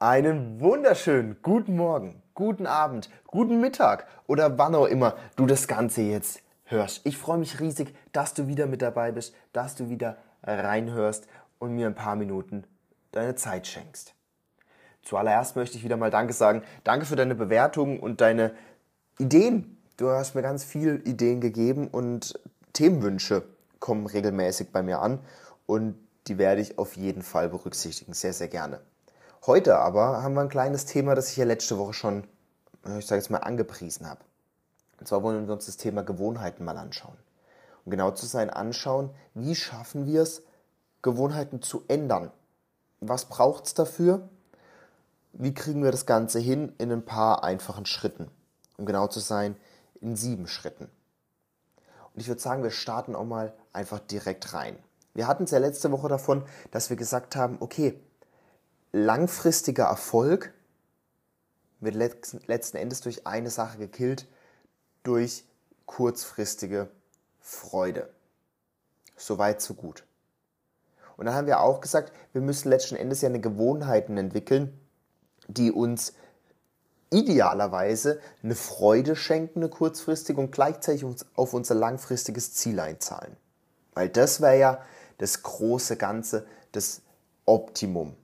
Einen wunderschönen guten Morgen, guten Abend, guten Mittag oder wann auch immer du das Ganze jetzt hörst. Ich freue mich riesig, dass du wieder mit dabei bist, dass du wieder reinhörst und mir ein paar Minuten deine Zeit schenkst. Zuallererst möchte ich wieder mal Danke sagen. Danke für deine Bewertungen und deine Ideen. Du hast mir ganz viele Ideen gegeben und Themenwünsche kommen regelmäßig bei mir an und die werde ich auf jeden Fall berücksichtigen. Sehr, sehr gerne. Heute aber haben wir ein kleines Thema, das ich ja letzte Woche schon, ich sage jetzt mal, angepriesen habe. Und zwar wollen wir uns das Thema Gewohnheiten mal anschauen. Um genau zu sein, anschauen, wie schaffen wir es, Gewohnheiten zu ändern. Was braucht es dafür? Wie kriegen wir das Ganze hin in ein paar einfachen Schritten? Um genau zu sein, in sieben Schritten. Und ich würde sagen, wir starten auch mal einfach direkt rein. Wir hatten es ja letzte Woche davon, dass wir gesagt haben, okay, langfristiger Erfolg wird letzten Endes durch eine Sache gekillt, durch kurzfristige Freude. Soweit, so gut. Und dann haben wir auch gesagt, wir müssen letzten Endes ja eine Gewohnheiten entwickeln, die uns idealerweise eine Freude schenken, eine kurzfristige und gleichzeitig uns auf unser langfristiges Ziel einzahlen. Weil das wäre ja das große Ganze, das Optimum.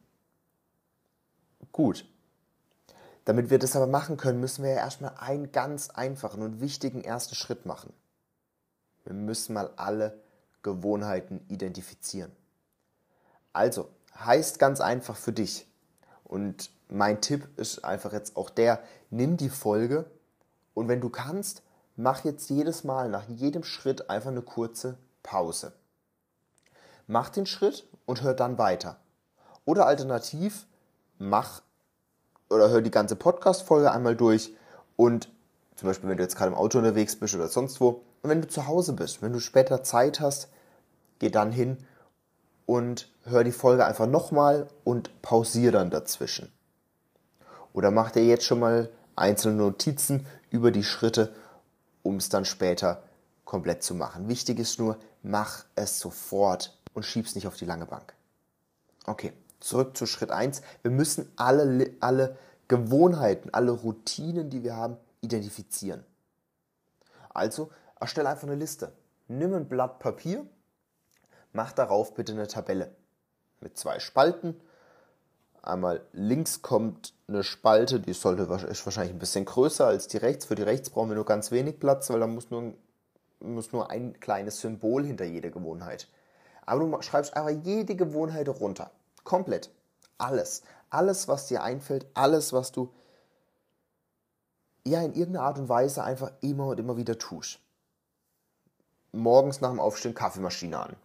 Gut. Damit wir das aber machen können, müssen wir ja erstmal einen ganz einfachen und wichtigen ersten Schritt machen. Wir müssen mal alle Gewohnheiten identifizieren. Also, heißt ganz einfach für dich. Und mein Tipp ist einfach jetzt auch der, nimm die Folge und wenn du kannst, mach jetzt jedes Mal nach jedem Schritt einfach eine kurze Pause. Mach den Schritt und hör dann weiter. Oder alternativ, mach oder hör die ganze Podcast-Folge einmal durch und zum Beispiel, wenn du jetzt gerade im Auto unterwegs bist oder sonst wo, und wenn du zu Hause bist, wenn du später Zeit hast, geh dann hin und hör die Folge einfach nochmal und pausier dann dazwischen. Oder mach dir jetzt schon mal einzelne Notizen über die Schritte, um es dann später komplett zu machen. Wichtig ist nur, mach es sofort und schieb's nicht auf die lange Bank. Okay zurück zu Schritt 1. Wir müssen alle, alle Gewohnheiten, alle Routinen, die wir haben, identifizieren. Also erstelle einfach eine Liste. Nimm ein Blatt Papier, mach darauf bitte eine Tabelle mit zwei Spalten. Einmal links kommt eine Spalte, die sollte ist wahrscheinlich ein bisschen größer als die rechts. Für die rechts brauchen wir nur ganz wenig Platz, weil da muss nur, muss nur ein kleines Symbol hinter jeder Gewohnheit. Aber du schreibst einfach jede Gewohnheit runter. Komplett. Alles. Alles, was dir einfällt, alles, was du ja in irgendeiner Art und Weise einfach immer und immer wieder tust. Morgens nach dem Aufstehen Kaffeemaschine an.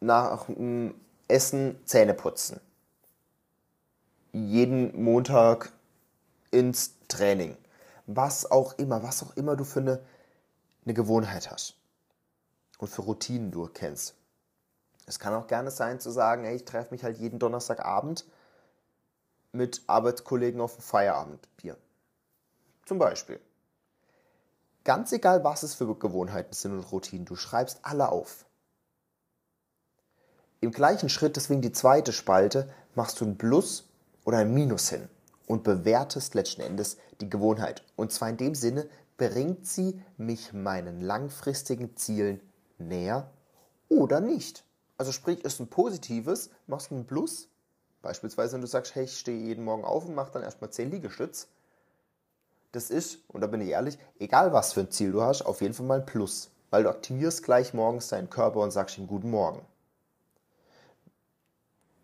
Nach dem Essen Zähne putzen. Jeden Montag ins Training. Was auch immer, was auch immer du für eine, eine Gewohnheit hast. Und für Routinen du kennst. Es kann auch gerne sein zu sagen, hey, ich treffe mich halt jeden Donnerstagabend mit Arbeitskollegen auf ein Feierabendbier. Zum Beispiel. Ganz egal, was es für Gewohnheiten sind und Routinen, du schreibst alle auf. Im gleichen Schritt, deswegen die zweite Spalte, machst du ein Plus oder ein Minus hin und bewertest letzten Endes die Gewohnheit. Und zwar in dem Sinne, bringt sie mich meinen langfristigen Zielen näher oder nicht. Also sprich, ist ein positives, machst ein Plus. Beispielsweise, wenn du sagst, hey, ich stehe jeden Morgen auf und mache dann erstmal 10 Liegestütz. Das ist, und da bin ich ehrlich, egal was für ein Ziel du hast, auf jeden Fall mal ein Plus. Weil du aktivierst gleich morgens deinen Körper und sagst ihm Guten Morgen.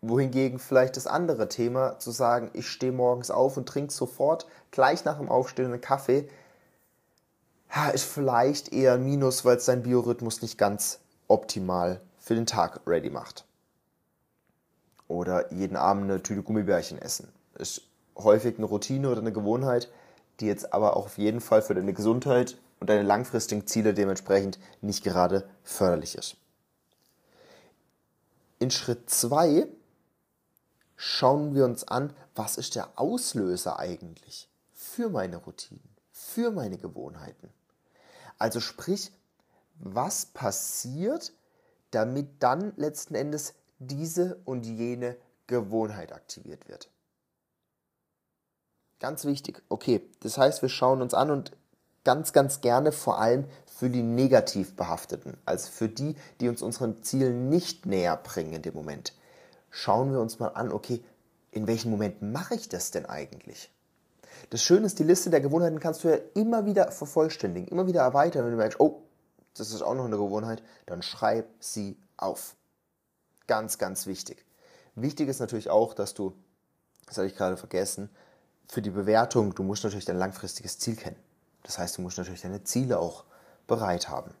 Wohingegen vielleicht das andere Thema zu sagen, ich stehe morgens auf und trinke sofort gleich nach dem Aufstehen einen Kaffee, ist vielleicht eher ein Minus, weil es dein Biorhythmus nicht ganz optimal für den Tag ready macht. Oder jeden Abend eine Tüte Gummibärchen essen. Ist häufig eine Routine oder eine Gewohnheit, die jetzt aber auch auf jeden Fall für deine Gesundheit und deine langfristigen Ziele dementsprechend nicht gerade förderlich ist. In Schritt 2 schauen wir uns an, was ist der Auslöser eigentlich für meine Routinen, für meine Gewohnheiten. Also sprich, was passiert, damit dann letzten Endes diese und jene Gewohnheit aktiviert wird. Ganz wichtig. Okay, das heißt, wir schauen uns an und ganz, ganz gerne vor allem für die negativ behafteten, also für die, die uns unseren Zielen nicht näher bringen in dem Moment. Schauen wir uns mal an, okay, in welchen Momenten mache ich das denn eigentlich? Das Schöne ist, die Liste der Gewohnheiten kannst du ja immer wieder vervollständigen, immer wieder erweitern. Wenn du merkst, oh, das ist auch noch eine Gewohnheit, dann schreib sie auf. Ganz, ganz wichtig. Wichtig ist natürlich auch, dass du, das hatte ich gerade vergessen, für die Bewertung, du musst natürlich dein langfristiges Ziel kennen. Das heißt, du musst natürlich deine Ziele auch bereit haben.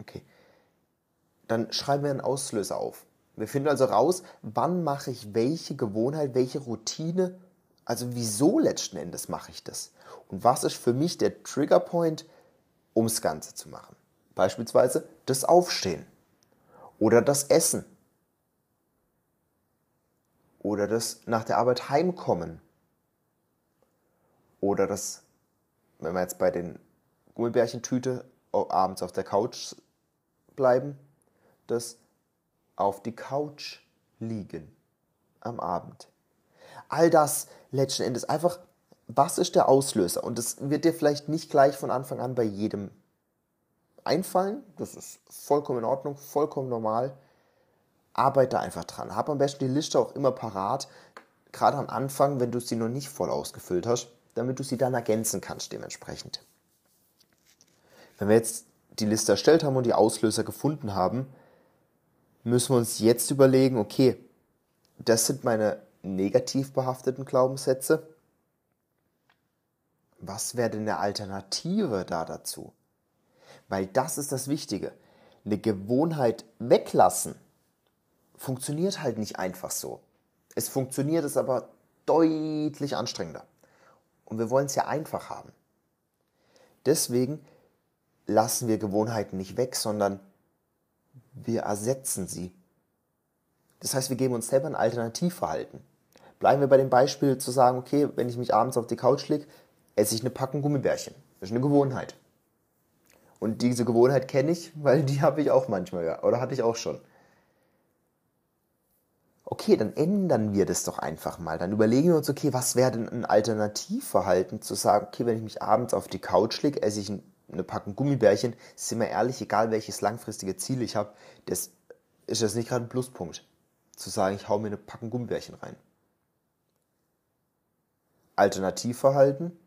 Okay. Dann schreiben wir einen Auslöser auf. Wir finden also raus, wann mache ich welche Gewohnheit, welche Routine, also wieso letzten Endes mache ich das? Und was ist für mich der Triggerpoint, um das Ganze zu machen? Beispielsweise das Aufstehen oder das Essen oder das nach der Arbeit heimkommen oder das, wenn wir jetzt bei den Gummibärchentüte abends auf der Couch bleiben, das auf die Couch liegen am Abend. All das letzten Endes einfach, was ist der Auslöser? Und das wird dir vielleicht nicht gleich von Anfang an bei jedem einfallen. Das ist vollkommen in Ordnung, vollkommen normal. Arbeite einfach dran. Hab am besten die Liste auch immer parat, gerade am Anfang, wenn du sie noch nicht voll ausgefüllt hast, damit du sie dann ergänzen kannst dementsprechend. Wenn wir jetzt die Liste erstellt haben und die Auslöser gefunden haben, müssen wir uns jetzt überlegen, okay, das sind meine negativ behafteten Glaubenssätze. Was wäre denn eine Alternative da dazu? Weil das ist das Wichtige. Eine Gewohnheit weglassen funktioniert halt nicht einfach so. Es funktioniert es aber deutlich anstrengender. Und wir wollen es ja einfach haben. Deswegen lassen wir Gewohnheiten nicht weg, sondern wir ersetzen sie. Das heißt, wir geben uns selber ein Alternativverhalten. Bleiben wir bei dem Beispiel zu sagen, okay, wenn ich mich abends auf die Couch lege, esse ich eine Packung Gummibärchen. Das ist eine Gewohnheit. Und diese Gewohnheit kenne ich, weil die habe ich auch manchmal, oder hatte ich auch schon. Okay, dann ändern wir das doch einfach mal. Dann überlegen wir uns, okay, was wäre denn ein Alternativverhalten zu sagen, okay, wenn ich mich abends auf die Couch lege, esse ich ein eine Packung Gummibärchen, sind wir ehrlich, egal welches langfristige Ziel ich habe, das ist das nicht gerade ein Pluspunkt. Zu sagen, ich hau mir eine Packung Gummibärchen rein. Alternativverhalten,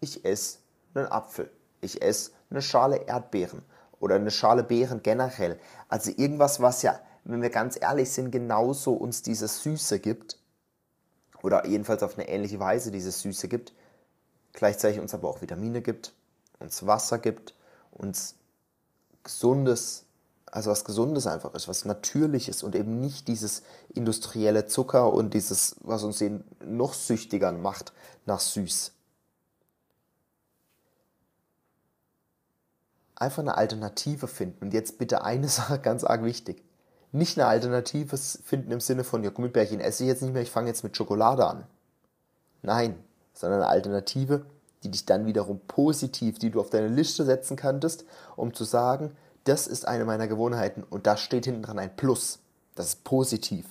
ich esse einen Apfel. Ich esse eine Schale Erdbeeren oder eine Schale Beeren generell. Also irgendwas, was ja, wenn wir ganz ehrlich sind, genauso uns diese Süße gibt oder jedenfalls auf eine ähnliche Weise diese Süße gibt, gleichzeitig uns aber auch Vitamine gibt, uns Wasser gibt, uns gesundes, also was gesundes einfach ist, was natürliches und eben nicht dieses industrielle Zucker und dieses, was uns eben noch süchtiger macht nach süß. Einfach eine Alternative finden. Und jetzt bitte eine Sache ganz arg wichtig. Nicht eine Alternative finden im Sinne von, ja, Gummibärchen esse ich jetzt nicht mehr, ich fange jetzt mit Schokolade an. Nein, sondern eine Alternative die dich dann wiederum positiv, die du auf deine Liste setzen könntest, um zu sagen, das ist eine meiner Gewohnheiten und da steht hinten dran ein Plus. Das ist positiv.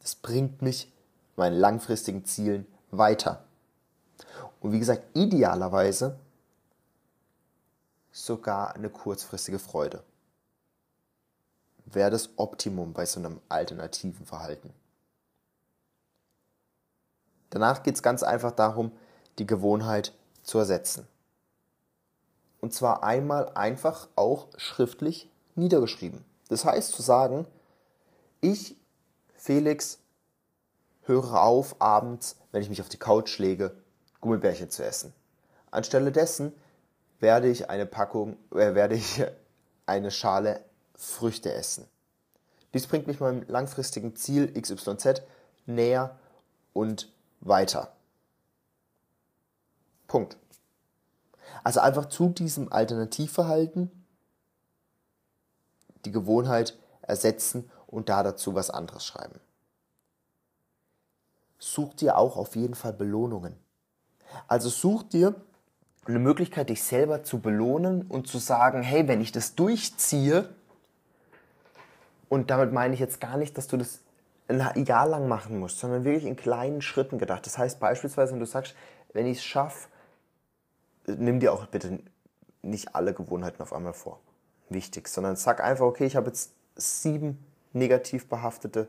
Das bringt mich meinen langfristigen Zielen weiter. Und wie gesagt, idealerweise sogar eine kurzfristige Freude. Wäre das Optimum bei so einem alternativen Verhalten. Danach geht es ganz einfach darum, die Gewohnheit zu ersetzen. Und zwar einmal einfach auch schriftlich niedergeschrieben. Das heißt zu sagen, ich, Felix, höre auf, abends, wenn ich mich auf die Couch lege, Gummibärchen zu essen. Anstelle dessen werde ich eine Packung, äh, werde ich eine Schale Früchte essen. Dies bringt mich meinem langfristigen Ziel XYZ näher und weiter. Punkt. Also einfach zu diesem Alternativverhalten die Gewohnheit ersetzen und da dazu was anderes schreiben. Such dir auch auf jeden Fall Belohnungen. Also such dir eine Möglichkeit, dich selber zu belohnen und zu sagen, hey, wenn ich das durchziehe, und damit meine ich jetzt gar nicht, dass du das ein Jahr lang machen musst, sondern wirklich in kleinen Schritten gedacht. Das heißt beispielsweise, wenn du sagst, wenn ich es schaffe, nimm dir auch bitte nicht alle Gewohnheiten auf einmal vor. Wichtig, sondern sag einfach, okay, ich habe jetzt sieben negativ behaftete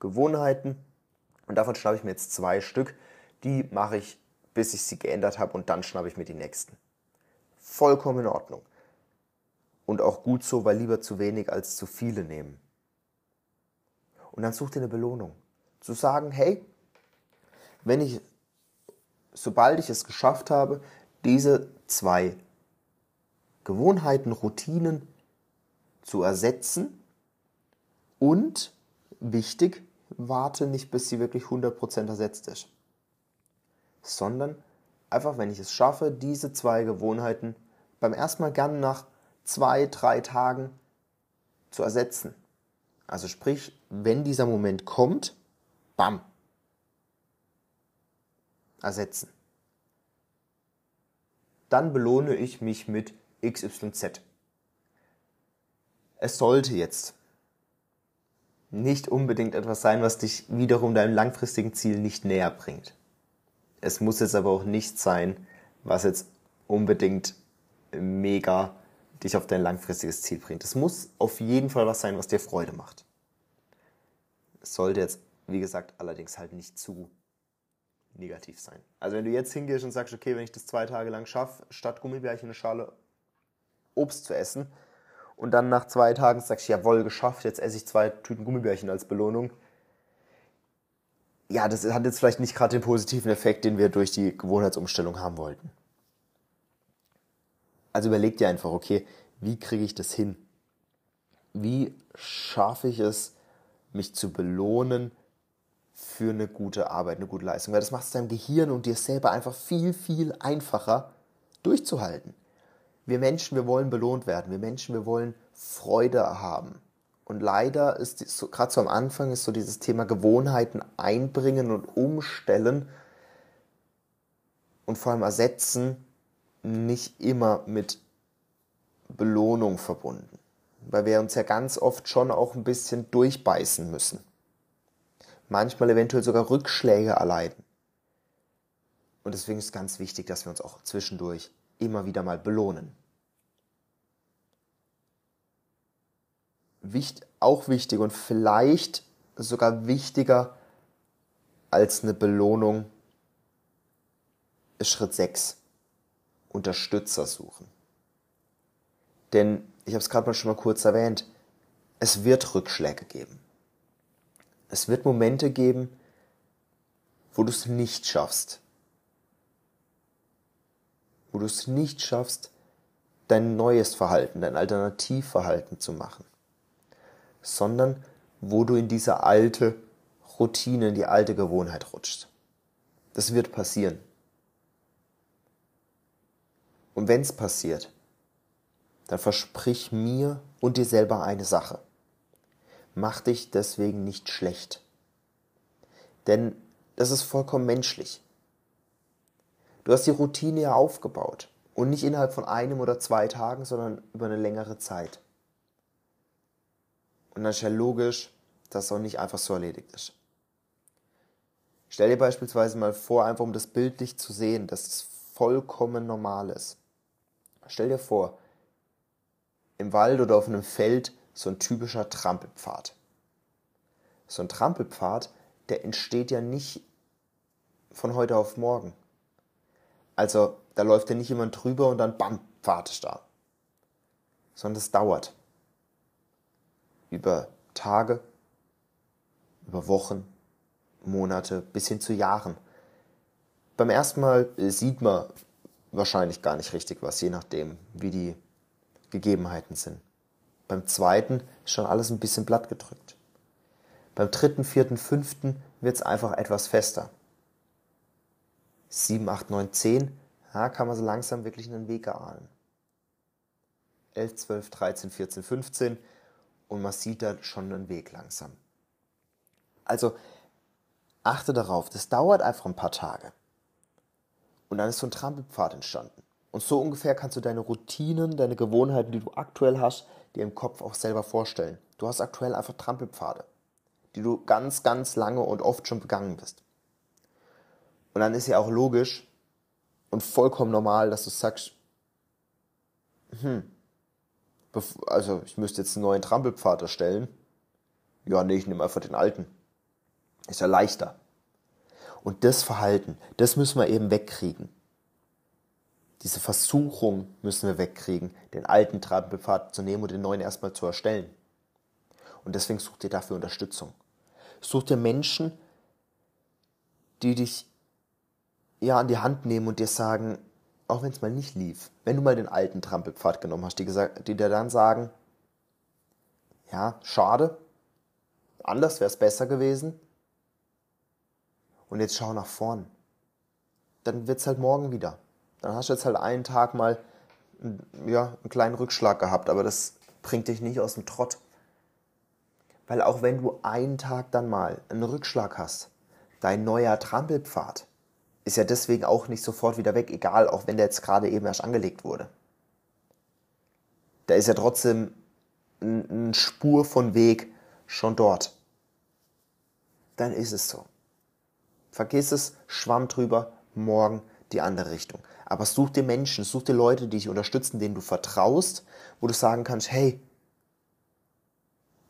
Gewohnheiten und davon schnappe ich mir jetzt zwei Stück. Die mache ich, bis ich sie geändert habe und dann schnappe ich mir die nächsten. Vollkommen in Ordnung. Und auch gut so, weil lieber zu wenig als zu viele nehmen. Und dann such dir eine Belohnung. Zu sagen, hey, wenn ich, sobald ich es geschafft habe, diese zwei Gewohnheiten, Routinen zu ersetzen und, wichtig, warte nicht, bis sie wirklich 100% ersetzt ist, sondern einfach, wenn ich es schaffe, diese zwei Gewohnheiten beim ersten Mal gern nach zwei, drei Tagen zu ersetzen. Also sprich, wenn dieser Moment kommt, bam, ersetzen. Dann belohne ich mich mit XYZ. Es sollte jetzt nicht unbedingt etwas sein, was dich wiederum deinem langfristigen Ziel nicht näher bringt. Es muss jetzt aber auch nicht sein, was jetzt unbedingt mega dich auf dein langfristiges Ziel bringt. Es muss auf jeden Fall was sein, was dir Freude macht. Es sollte jetzt, wie gesagt, allerdings halt nicht zu negativ sein. Also wenn du jetzt hingehst und sagst, okay, wenn ich das zwei Tage lang schaffe, statt Gummibärchen eine Schale Obst zu essen und dann nach zwei Tagen sagst, jawohl, geschafft, jetzt esse ich zwei Tüten Gummibärchen als Belohnung. Ja, das hat jetzt vielleicht nicht gerade den positiven Effekt, den wir durch die Gewohnheitsumstellung haben wollten. Also überleg dir einfach, okay, wie kriege ich das hin? Wie schaffe ich es, mich zu belohnen für eine gute Arbeit, eine gute Leistung? Weil das macht es deinem Gehirn und dir selber einfach viel, viel einfacher durchzuhalten. Wir Menschen, wir wollen belohnt werden. Wir Menschen, wir wollen Freude haben. Und leider ist so, gerade so am Anfang ist so dieses Thema Gewohnheiten einbringen und umstellen und vor allem ersetzen nicht immer mit Belohnung verbunden. Weil wir uns ja ganz oft schon auch ein bisschen durchbeißen müssen. Manchmal eventuell sogar Rückschläge erleiden. Und deswegen ist ganz wichtig, dass wir uns auch zwischendurch immer wieder mal belohnen. Wicht, auch wichtig und vielleicht sogar wichtiger als eine Belohnung ist Schritt 6. Unterstützer suchen. Denn, ich habe es gerade mal schon mal kurz erwähnt, es wird Rückschläge geben. Es wird Momente geben, wo du es nicht schaffst, wo du es nicht schaffst, dein neues Verhalten, dein Alternativverhalten zu machen, sondern wo du in diese alte Routine, in die alte Gewohnheit rutschst. Das wird passieren. Und wenn es passiert, dann versprich mir und dir selber eine Sache. Mach dich deswegen nicht schlecht. Denn das ist vollkommen menschlich. Du hast die Routine ja aufgebaut. Und nicht innerhalb von einem oder zwei Tagen, sondern über eine längere Zeit. Und dann ist ja logisch, dass es auch nicht einfach so erledigt ist. Stell dir beispielsweise mal vor, einfach um das bildlich zu sehen, dass es vollkommen normal ist. Stell dir vor, im Wald oder auf einem Feld so ein typischer Trampelpfad. So ein Trampelpfad, der entsteht ja nicht von heute auf morgen. Also da läuft ja nicht jemand drüber und dann bam, Pfad ist da. Sondern es dauert. Über Tage, über Wochen, Monate bis hin zu Jahren. Beim ersten Mal sieht man wahrscheinlich gar nicht richtig was, je nachdem, wie die Gegebenheiten sind. Beim zweiten ist schon alles ein bisschen blatt gedrückt. Beim dritten, vierten, fünften wird es einfach etwas fester. 7, 8, 9, 10, ja, kann man so langsam wirklich einen Weg erahnen. 11, 12, 13, 14, 15 und man sieht da schon einen Weg langsam. Also achte darauf, das dauert einfach ein paar Tage. Und dann ist so ein Trampelpfad entstanden. Und so ungefähr kannst du deine Routinen, deine Gewohnheiten, die du aktuell hast, dir im Kopf auch selber vorstellen. Du hast aktuell einfach Trampelpfade. die du ganz, ganz lange und oft schon begangen bist. Und dann ist ja auch logisch und vollkommen normal, dass du sagst, hm, also ich müsste jetzt einen neuen Trampelpfad erstellen. Ja, nee, ich nehme einfach den alten. Ist ja leichter. Und das Verhalten, das müssen wir eben wegkriegen. Diese Versuchung müssen wir wegkriegen, den alten Trampelpfad zu nehmen und den neuen erstmal zu erstellen. Und deswegen such dir dafür Unterstützung. Such dir Menschen, die dich ja an die Hand nehmen und dir sagen, auch wenn es mal nicht lief, wenn du mal den alten Trampelpfad genommen hast, die, gesagt, die dir dann sagen, ja, schade, anders wäre es besser gewesen. Und jetzt schau nach vorn. Dann wird es halt morgen wieder. Dann hast du jetzt halt einen Tag mal ja, einen kleinen Rückschlag gehabt, aber das bringt dich nicht aus dem Trott. Weil auch wenn du einen Tag dann mal einen Rückschlag hast, dein neuer Trampelpfad ist ja deswegen auch nicht sofort wieder weg, egal, auch wenn der jetzt gerade eben erst angelegt wurde. Da ist ja trotzdem eine Spur von Weg schon dort. Dann ist es so. Vergiss es, schwamm drüber, morgen die andere Richtung. Aber such dir Menschen, such dir Leute, die dich unterstützen, denen du vertraust, wo du sagen kannst, hey,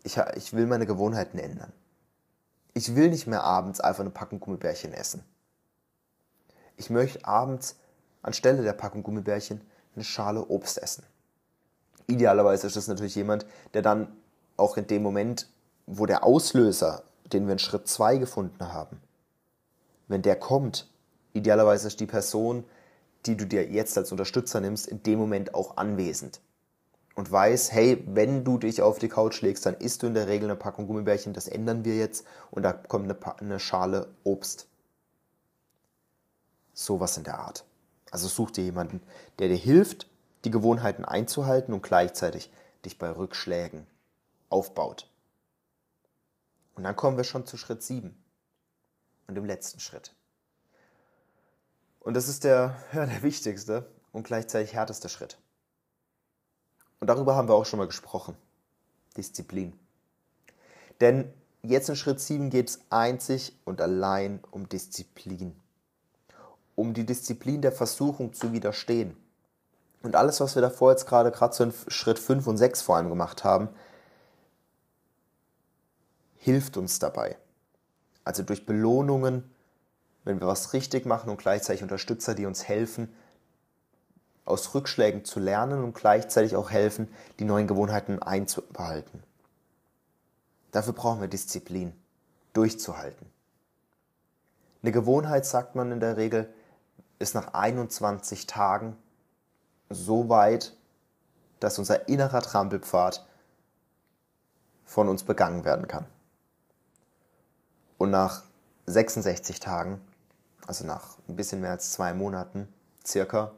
ich, ich will meine Gewohnheiten ändern. Ich will nicht mehr abends einfach eine Packung Gummibärchen essen. Ich möchte abends anstelle der Packung Gummibärchen eine Schale Obst essen. Idealerweise ist das natürlich jemand, der dann auch in dem Moment, wo der Auslöser, den wir in Schritt 2 gefunden haben, wenn der kommt, idealerweise ist die Person, die du dir jetzt als Unterstützer nimmst, in dem Moment auch anwesend und weiß, hey, wenn du dich auf die Couch legst, dann isst du in der Regel eine Packung Gummibärchen, das ändern wir jetzt und da kommt eine, eine Schale Obst. Sowas in der Art. Also such dir jemanden, der dir hilft, die Gewohnheiten einzuhalten und gleichzeitig dich bei Rückschlägen aufbaut. Und dann kommen wir schon zu Schritt 7 und dem letzten Schritt. Und das ist der, ja, der wichtigste und gleichzeitig härteste Schritt. Und darüber haben wir auch schon mal gesprochen. Disziplin. Denn jetzt in Schritt 7 geht es einzig und allein um Disziplin. Um die Disziplin der Versuchung zu widerstehen. Und alles, was wir davor jetzt gerade, gerade so in Schritt 5 und 6 vor allem gemacht haben, hilft uns dabei. Also durch Belohnungen, wenn wir was richtig machen und gleichzeitig Unterstützer, die uns helfen, aus Rückschlägen zu lernen und gleichzeitig auch helfen, die neuen Gewohnheiten einzubehalten. Dafür brauchen wir Disziplin, durchzuhalten. Eine Gewohnheit, sagt man in der Regel, ist nach 21 Tagen so weit, dass unser innerer Trampelpfad von uns begangen werden kann. Und nach 66 Tagen, also nach ein bisschen mehr als zwei Monaten circa,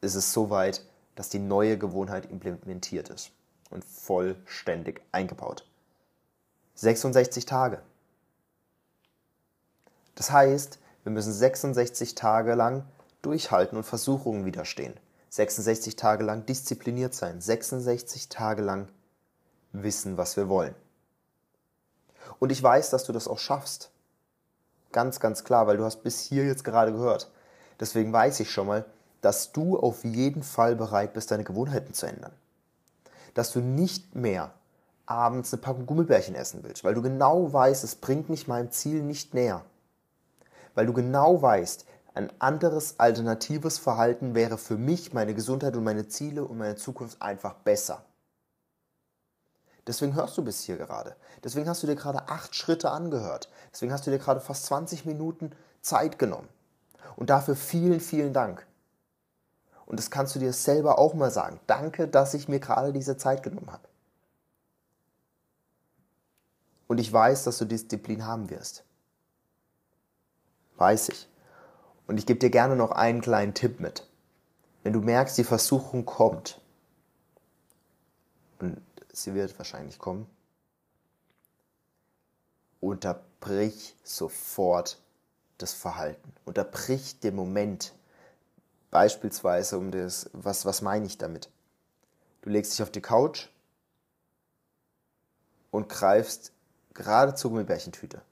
ist es so weit, dass die neue Gewohnheit implementiert ist und vollständig eingebaut. 66 Tage. Das heißt, wir müssen 66 Tage lang durchhalten und Versuchungen widerstehen. 66 Tage lang diszipliniert sein. 66 Tage lang wissen, was wir wollen. Und ich weiß, dass du das auch schaffst. Ganz, ganz klar, weil du hast bis hier jetzt gerade gehört. Deswegen weiß ich schon mal, dass du auf jeden Fall bereit bist, deine Gewohnheiten zu ändern. Dass du nicht mehr abends eine Packung Gummibärchen essen willst, weil du genau weißt, es bringt mich meinem Ziel nicht näher. Weil du genau weißt, ein anderes alternatives Verhalten wäre für mich, meine Gesundheit und meine Ziele und meine Zukunft einfach besser. Deswegen hörst du bis hier gerade. Deswegen hast du dir gerade acht Schritte angehört. Deswegen hast du dir gerade fast 20 Minuten Zeit genommen. Und dafür vielen, vielen Dank. Und das kannst du dir selber auch mal sagen. Danke, dass ich mir gerade diese Zeit genommen habe. Und ich weiß, dass du Disziplin haben wirst. Weiß ich. Und ich gebe dir gerne noch einen kleinen Tipp mit. Wenn du merkst, die Versuchung kommt, und sie wird wahrscheinlich kommen, unterbrich sofort das Verhalten. Unterbrich den Moment, Beispielsweise um das, was, was meine ich damit? Du legst dich auf die Couch und greifst gerade zur Gummibärchentüte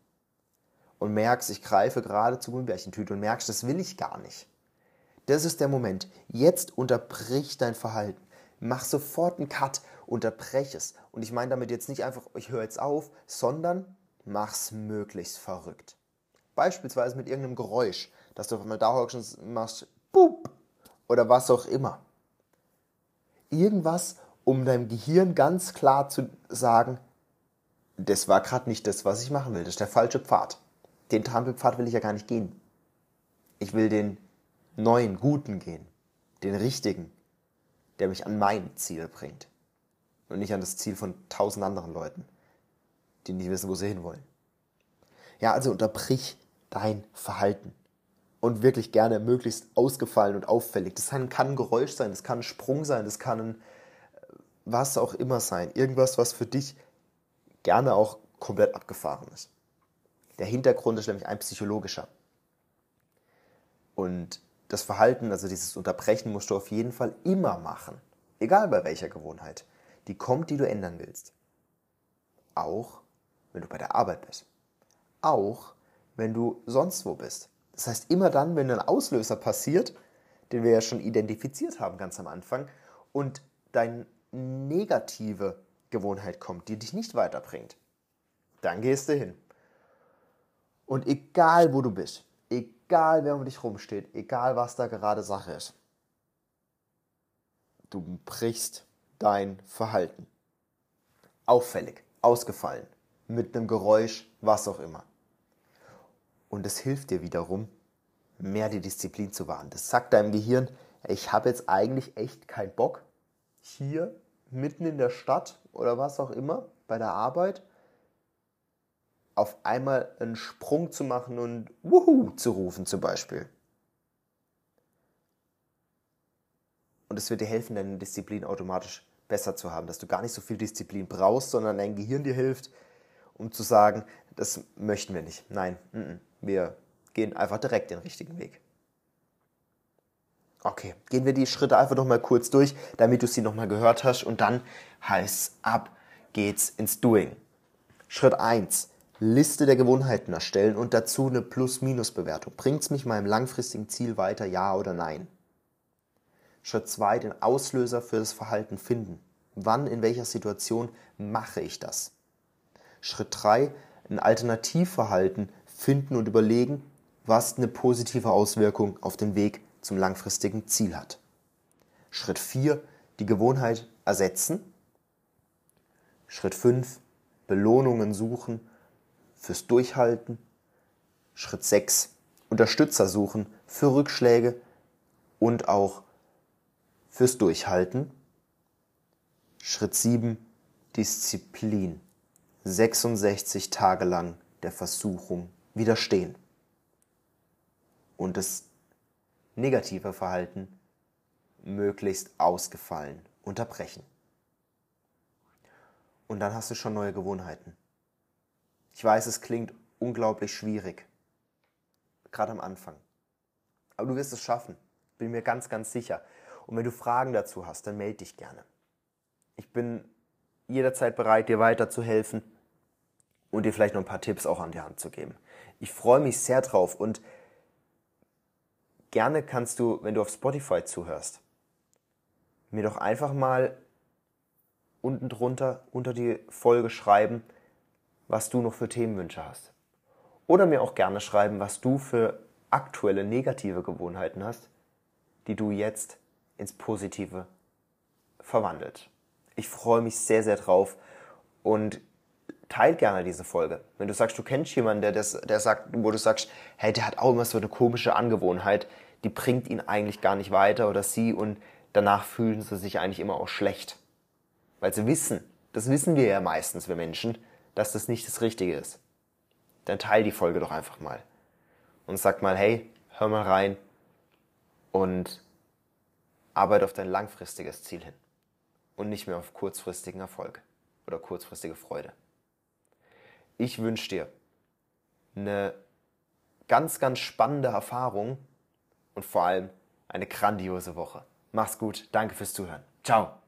und merkst, ich greife gerade zur Gummibärchentüte und merkst, das will ich gar nicht. Das ist der Moment. Jetzt unterbrich dein Verhalten. Mach sofort einen Cut, unterbrech es. Und ich meine damit jetzt nicht einfach, ich höre jetzt auf, sondern mach's möglichst verrückt. Beispielsweise mit irgendeinem Geräusch, dass du auf einmal da hockst und machst, boop, oder was auch immer. Irgendwas, um deinem Gehirn ganz klar zu sagen, das war gerade nicht das, was ich machen will. Das ist der falsche Pfad. Den Trampelpfad will ich ja gar nicht gehen. Ich will den neuen, guten gehen. Den richtigen, der mich an mein Ziel bringt. Und nicht an das Ziel von tausend anderen Leuten, die nicht wissen, wo sie hinwollen. Ja, also unterbrich dein Verhalten. Und wirklich gerne möglichst ausgefallen und auffällig. Das kann ein Geräusch sein, das kann ein Sprung sein, das kann ein was auch immer sein. Irgendwas, was für dich gerne auch komplett abgefahren ist. Der Hintergrund ist nämlich ein psychologischer. Und das Verhalten, also dieses Unterbrechen, musst du auf jeden Fall immer machen. Egal bei welcher Gewohnheit. Die kommt, die du ändern willst. Auch wenn du bei der Arbeit bist. Auch wenn du sonst wo bist. Das heißt, immer dann, wenn ein Auslöser passiert, den wir ja schon identifiziert haben ganz am Anfang, und deine negative Gewohnheit kommt, die dich nicht weiterbringt, dann gehst du hin. Und egal wo du bist, egal wer um dich rumsteht, egal was da gerade Sache ist, du brichst dein Verhalten. Auffällig, ausgefallen, mit einem Geräusch, was auch immer. Und es hilft dir wiederum, mehr die Disziplin zu wahren. Das sagt deinem Gehirn, ich habe jetzt eigentlich echt keinen Bock, hier mitten in der Stadt oder was auch immer, bei der Arbeit, auf einmal einen Sprung zu machen und Wuhu zu rufen zum Beispiel. Und es wird dir helfen, deine Disziplin automatisch besser zu haben, dass du gar nicht so viel Disziplin brauchst, sondern dein Gehirn dir hilft, um zu sagen, das möchten wir nicht. Nein, wir gehen einfach direkt den richtigen Weg. Okay, gehen wir die Schritte einfach noch mal kurz durch, damit du sie noch mal gehört hast und dann heißt ab geht's ins Doing. Schritt 1. Liste der Gewohnheiten erstellen und dazu eine Plus-Minus-Bewertung. Bringt es mich meinem langfristigen Ziel weiter, ja oder nein? Schritt 2, den Auslöser für das Verhalten finden. Wann, in welcher Situation mache ich das? Schritt 3, ein Alternativverhalten finden und überlegen, was eine positive Auswirkung auf den Weg zum langfristigen Ziel hat. Schritt 4, die Gewohnheit ersetzen. Schritt 5, Belohnungen suchen fürs Durchhalten. Schritt 6. Unterstützer suchen für Rückschläge und auch fürs Durchhalten. Schritt 7. Disziplin. 66 Tage lang der Versuchung widerstehen. Und das negative Verhalten möglichst ausgefallen unterbrechen. Und dann hast du schon neue Gewohnheiten. Ich weiß, es klingt unglaublich schwierig, gerade am Anfang. Aber du wirst es schaffen, bin mir ganz, ganz sicher. Und wenn du Fragen dazu hast, dann melde dich gerne. Ich bin jederzeit bereit, dir weiterzuhelfen und dir vielleicht noch ein paar Tipps auch an die Hand zu geben. Ich freue mich sehr drauf und gerne kannst du, wenn du auf Spotify zuhörst, mir doch einfach mal unten drunter unter die Folge schreiben, was du noch für Themenwünsche hast. Oder mir auch gerne schreiben, was du für aktuelle negative Gewohnheiten hast, die du jetzt ins Positive verwandelt. Ich freue mich sehr, sehr drauf und teil gerne diese Folge. Wenn du sagst, du kennst jemanden, der, das, der sagt, wo du sagst, hey, der hat auch immer so eine komische Angewohnheit, die bringt ihn eigentlich gar nicht weiter oder sie und danach fühlen sie sich eigentlich immer auch schlecht. Weil sie wissen, das wissen wir ja meistens, wir Menschen, dass das nicht das Richtige ist, dann teil die Folge doch einfach mal. Und sag mal, hey, hör mal rein und arbeite auf dein langfristiges Ziel hin. Und nicht mehr auf kurzfristigen Erfolg oder kurzfristige Freude. Ich wünsche dir eine ganz, ganz spannende Erfahrung und vor allem eine grandiose Woche. Mach's gut, danke fürs Zuhören. Ciao.